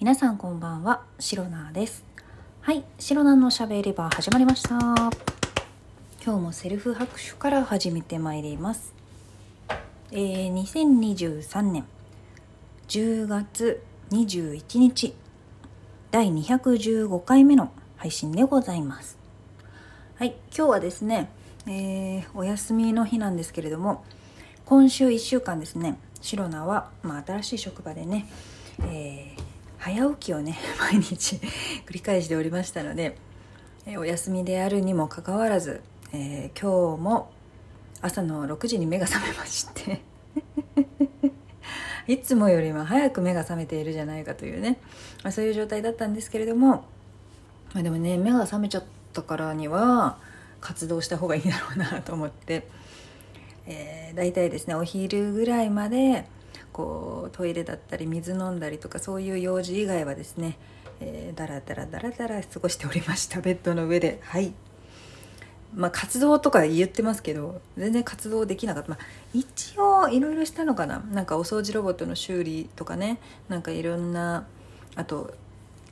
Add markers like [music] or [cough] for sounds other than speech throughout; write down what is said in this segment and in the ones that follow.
皆さんこんばんは、シロナです。はい、シロナのしゃべり場始まりました。今日もセルフ拍手から始めてまいります。えー、2023年10月21日第215回目の配信でございます。はい、今日はですね、えー、お休みの日なんですけれども、今週1週間ですね、シロナは、まあ、新しい職場でね、えー早起きをね [laughs] 毎日 [laughs] 繰り返しておりましたので、えお休みであるにもかかわらず、えー今日も朝の6時に目が覚めまして [laughs] いつもよりも早く目が覚めているじゃないかというね、まあ、そういう状態だったんですけれども、まあ、でもね目が覚めちゃったからには活動した方がいいだろうなと思って、えー、大体ですねお昼ぐらいまでこうトイレだったり水飲んだりとかそういう用事以外はですね、えー、だらだらだらだら過ごしておりました。ベッドの上で。はい。まあ活動とか言ってますけど全然活動できなかった、まあ、一応いろいろしたのかな。なんかお掃除ロボットの修理とかね。なんかいろんなあと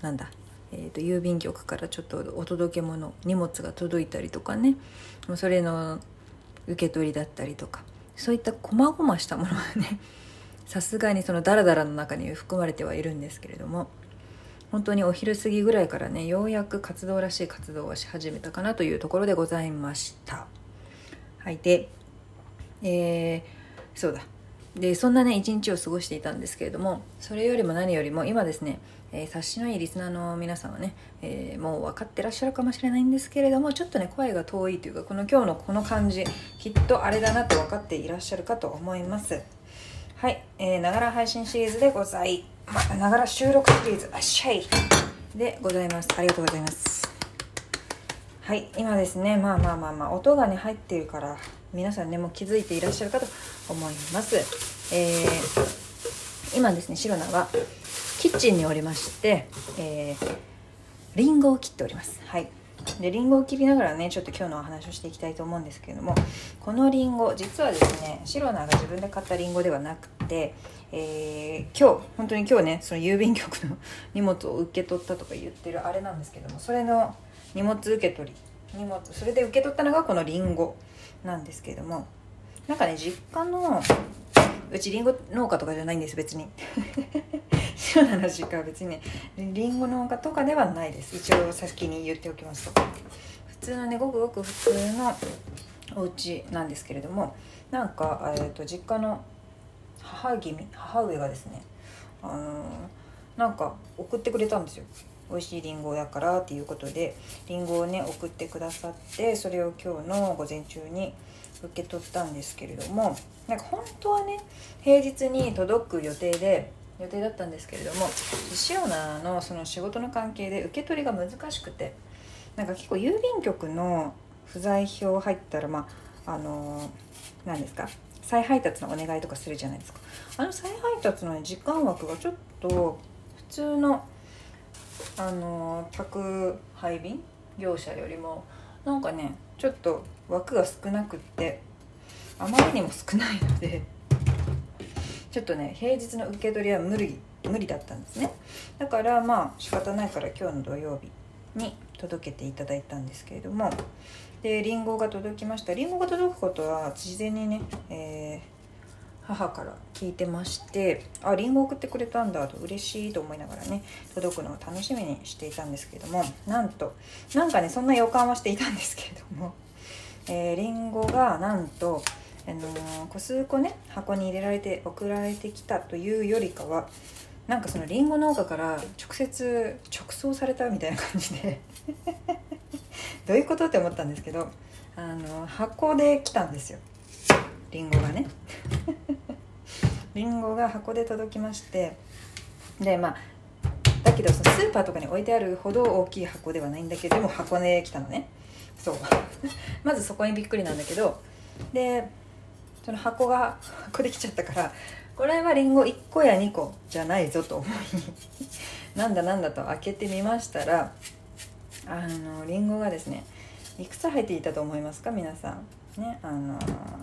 なんだ。えー、と郵便局からちょっとお届け物荷物が届いたりとかね。それの受け取りだったりとか。そういった細々したものはねさすがにそのダラダラの中に含まれてはいるんですけれども本当にお昼過ぎぐらいからねようやく活動らしい活動をし始めたかなというところでございました。はいでえー、そうだ。でそんなね一日を過ごしていたんですけれどもそれよりも何よりも今ですね、えー、察しのいいリスナーの皆さんはね、えーもう分かってらっしゃるかもしれないんですけれどもちょっとね声が遠いというかこの今日のこの感じきっとあれだなと分かっていらっしゃるかと思います。はいながら配信シリーズでございまながら収録シリーズあっしゃい。でございます。ありがとうございます。はい今ですねまあまあまあまあ音がね入ってるから皆さんねもう気づいていらっしゃるかと思います。えー、今ですねシロナはキッチンにおりましてえー、リンゴを切っております。はい。でリンゴを切りながらねちょっと今日のお話をしていきたいと思うんですけれどもこのリンゴ実はですねシロナが自分で買ったリンゴではなくて、えー今日本当に今日ねその郵便局の荷物を受け取ったとか言ってるあれなんですけどもそれの荷物受け取り荷物それで受け取ったのがこのリンゴなんですけれどもなんかね実家のうちリンゴ農家とかじゃないんです別に。シロナの実家は別に。ねリンゴ農家とかではないです。一応先に言っておきますと。普通のねごくごく普通のお家なんですけれどもなんか、えー、と実家の母君母上がですねあのなんか送ってくれたんですよ。美味しいりんごやからっていうことでりんごをね送ってくださってそれを今日の午前中に受け取ったんですけれどもなんか本当はね平日に届く予定で予定だったんですけれどもシオナのその仕事の関係で受け取りが難しくてなんか結構郵便局の不在票入ったらまああの何ですか再配達のお願いとかするじゃないですか。あの再配達の、ね、時間枠がちょっと普通のあの宅配便業者よりもなんかねちょっと枠が少なくってあまりにも少ないのでちょっとね平日の受け取りは無理無理だったんですね。だからまあ仕方ないから今日の土曜日に届けていただいたんですけれどもでリンゴが届きました。リンゴが届くことは事前にね、えー母から聞いてましてあリンゴ送ってくれたんだと嬉しいと思いながらね届くのを楽しみにしていたんですけれどもなんとなんかねそんな予感はしていたんですけれども、[laughs] えー、リンゴがなんと、あのー個数個ね箱に入れられて送られてきたというよりかはなんかそのリンゴ農家から直接直送されたみたいな感じで。[laughs] どういうことって思ったんですけどあの箱で来たんですよ。リンゴがね。[laughs] リンゴが箱で届きまして。でまあだけどそのスーパーとかに置いてあるほど大きい箱ではないんだけどでも箱で来たのね。そう。[laughs] まずそこにびっくりなんだけど。でその箱が箱で来ちゃったからこれはリンゴ1個や2個じゃないぞと思い [laughs] なんだなんだと開けてみましたらあのリンゴがですねいくつ入っていたと思いますか皆さん。ねあの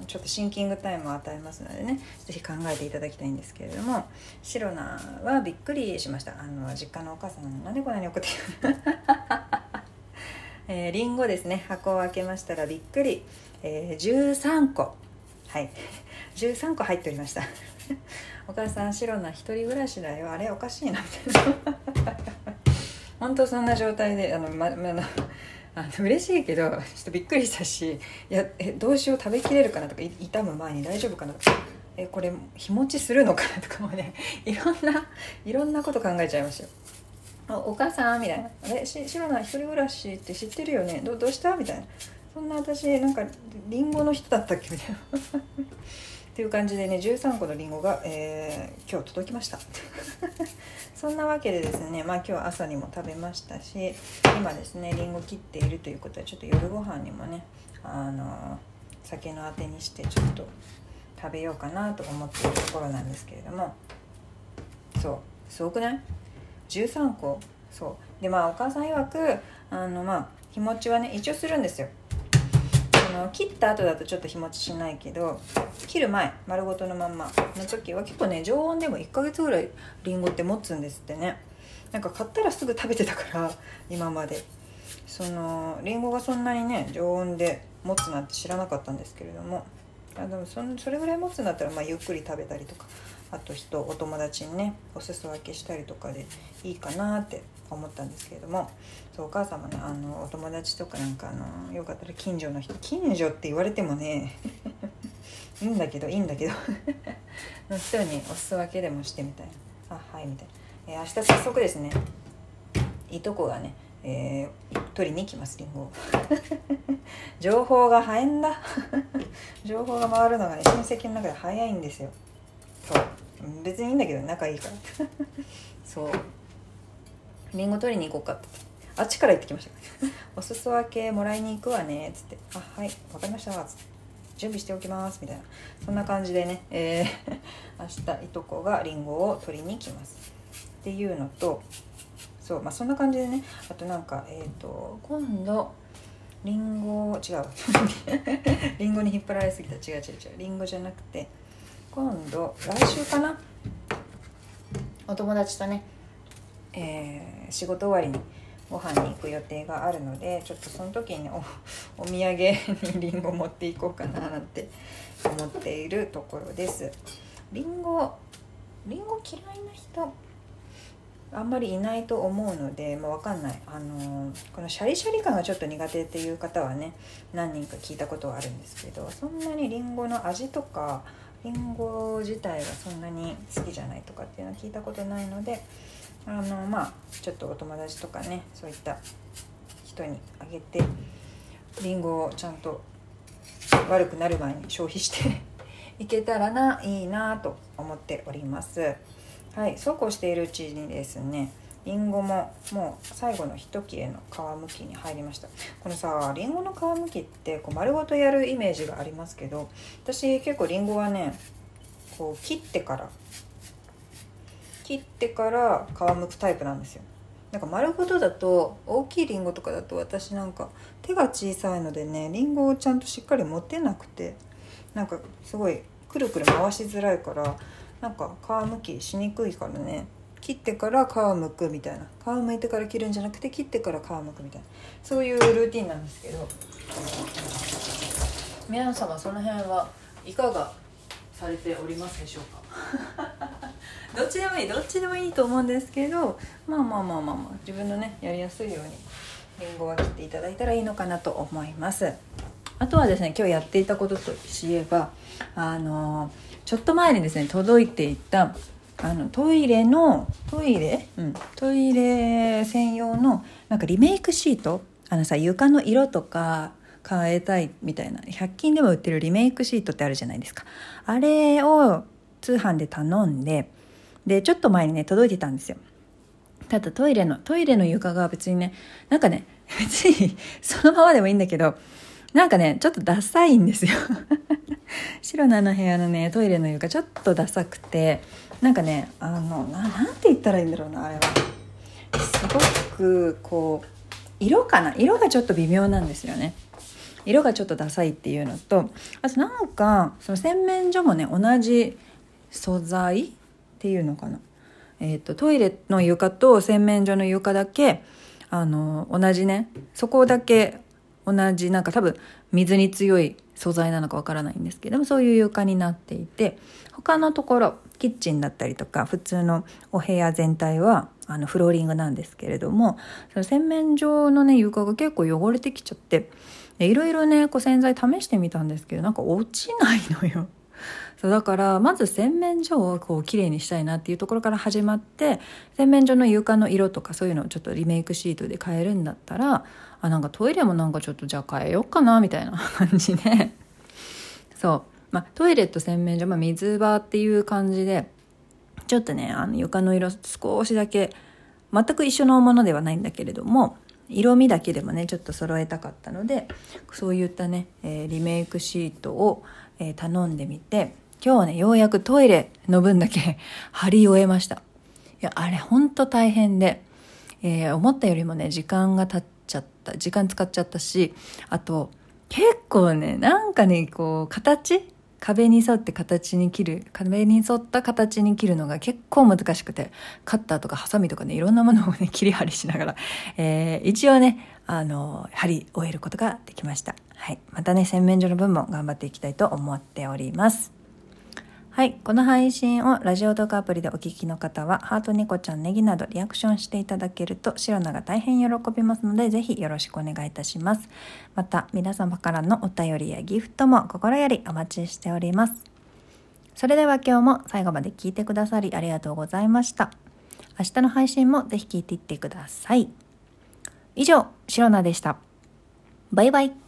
ちょっとシンキングタイムを与えますのでね是非考えていただきたいんですけれどもシロナはびっくりしました。あの実家のお母さんなんでこんなに送ってきる [laughs] えー、リンゴですね箱を開けましたらびっくり、えー、13個。はい。13個入っておりました。お母さん白な一人暮らしだよあれおかしいなみたいな本当そんな状態であの、まま [laughs] あの嬉しいけどちょっとびっくりしたしいやえどうしよう食べきれるかなとか痛む前に大丈夫かなとかえこれ日持ちするのかなとかもね [laughs] いろんないろんなこと考えちゃいましたよ。お母さんみたいな「あれし白な一人暮らしって知ってるよねどどうした?」みたいな「そんな私なんかりんごの人だったっけ?」みたいな [laughs] っていう感じでね13個のりんごが、えー、今日届きました。[laughs] そんなわけでですねまあ今日朝にも食べましたし今ですねりんご切っているということはちょっと夜ご飯にもねあの酒のあてにしてちょっと食べようかなと思っているところなんですけれども。そうすごくない？13個。そう。でまあお母さん曰くあのまあ日持ちはね一応するんですよ。の切った後だとちょっと日持ちしないけど切る前丸ごとのまんま。の時は結構ね常温でも1ヶ月ぐらいりんごって持つんですってね。なんか買ったらすぐ食べてたから今まで。そのりんごがそんなにね常温で持つなんて知らなかったんですけれども。あでもそそれぐらい持つんだったら、まあ、ゆっくり食べたりとかあと人お友達にねお裾分けしたりとかでいいかなって思ったんですけれどもそうお母様ねあのお友達とかなんかあのよかったら近所の人近所って言われてもね [laughs] いいんだけどいいんだけど [laughs] の人にお裾分けでもしてみたいな。あはいみたいな、えー、明日早速ですねいとこがねえー、取りに来ますりんご情報が早いんだ [laughs] 情報が回るのがね親戚の中で早いんですよ。そう。別にいいんだけど仲いいから。そう。りんご取りに行こうかって。あっちから行ってきました。[laughs] お裾分けもらいに行くわね。っつって。あはい。分かりました。っつって。準備しておきます。みたいな。そんな感じでね、えー、[laughs] 明日いとこがりんごを取りに来ます。っていうのとそう。まあそんな感じでね。あとなんかえっ、ー、と今度りんご違うりんごに引っ張られすぎた。違う違う違う。りんごじゃなくて今度来週かな？お友達とね、えー、仕事終わりにご飯に行く予定があるのでちょっとその時にお [laughs] お土産にりんご持っていこうかななんて思っているところです。りんごりんご嫌いな人あんまりいないと思うので、まあ、分かんない、あの、このシャリシャリ感がちょっと苦手っていう方はね何人か聞いたことはあるんですけどそんなにりんごの味とかりんご自体がそんなに好きじゃないとかっていうのは聞いたことないのであのまあちょっとお友達とかねそういった人にあげてりんごをちゃんと悪くなる前に消費して [laughs] いけたらないいなと思っております。はいそうこうしているうちにですねりんごももう最後の一切れの皮むきに入りました。このさりんごの皮むきってこう丸ごとやるイメージがありますけど私結構りんごはねこう切ってから切ってから皮むくタイプなんですよ。なんか丸ごとだと大きいりんごとかだと私なんか手が小さいのでねりんごをちゃんとしっかり持てなくてなんかすごいくるくる回しづらいからなんか皮むきしにくいからね切ってから皮むくみたいな。皮むいてから切るんじゃなくて切ってから皮むくみたいな。そういうルーティンなんですけど皆様その辺はいかがされておりますでしょうか？どっちでもいいどっちでもいいと思うんですけどまあまあまあまあまあ自分のねやりやすいようにりんごは切っていただいたらいいのかなと思います。あとはですね今日やっていたこととしえばあのちょっと前にですね届いていたあのトイレのトイレ、うん、トイレ専用のなんかリメイクシート？あのさ床の色とか変えたいみたいな100均でも売ってるリメイクシートってあるじゃないですか。あれを通販で頼んででちょっと前にね届いてたんですよ。ただトイレのトイレの床が別にねなんかね [laughs] 別にそのままでもいいんだけどなんかねちょっとダサいんですよ。[laughs] 白のあの部屋のねトイレの床ちょっとダサくてなんかねあのななんて言ったらいいんだろうなあれは。すごくこう色かな？色がちょっと微妙なんですよね。色がちょっとダサいっていうのとあとなんかその洗面所もね同じ素材っていうのかな、えーと、トイレの床と洗面所の床だけあの同じねそこだけ同じなんか多分水に強い素材なのかわからないんですけどもそういう床になっていて他のところキッチンだったりとか普通のお部屋全体はあのフローリングなんですけれどもその洗面所のね床が結構汚れてきちゃっていろいろねこう洗剤試してみたんですけどなんか落ちないのよ。そうだからまず洗面所をこう綺麗にしたいなっていうところから始まって洗面所の床の色とかそういうのをちょっとリメイクシートで変えるんだったらあなんかトイレもなんかちょっとじゃあ変えようかなみたいな [laughs] 感じで。そう。まあトイレと洗面所、まあ、水場っていう感じでちょっとねあの床の色少しだけ全く一緒のものではないんだけれども色味だけでもねちょっと揃えたかったのでそういったね、えー、リメイクシートを、えー、頼んでみて今日はねようやくトイレの分だけ [laughs] 貼り終えました。いやあれほんと大変で、えー、思ったよりもね時間が経っちゃった時間使っちゃったしあと結構ねなんかねこう形壁に沿って形に切る壁に沿った形に切るのが結構難しくてカッターとかハサミとかねいろんなものをね [laughs] 切り張りしながら、えー、一応ねあの貼り終えることができました、はい、またね洗面所の分も頑張っていきたいと思っております。はい。この配信をラジオ動画アプリでお聞きの方は、ハートニコちゃんネギなどリアクションしていただけると、シロナが大変喜びますので、ぜひよろしくお願いいたします。また、皆様からのお便りやギフトも心よりお待ちしております。それでは今日も最後まで聞いてくださりありがとうございました。明日の配信もぜひ聞いていってください。以上、シロナでした。バイバイ。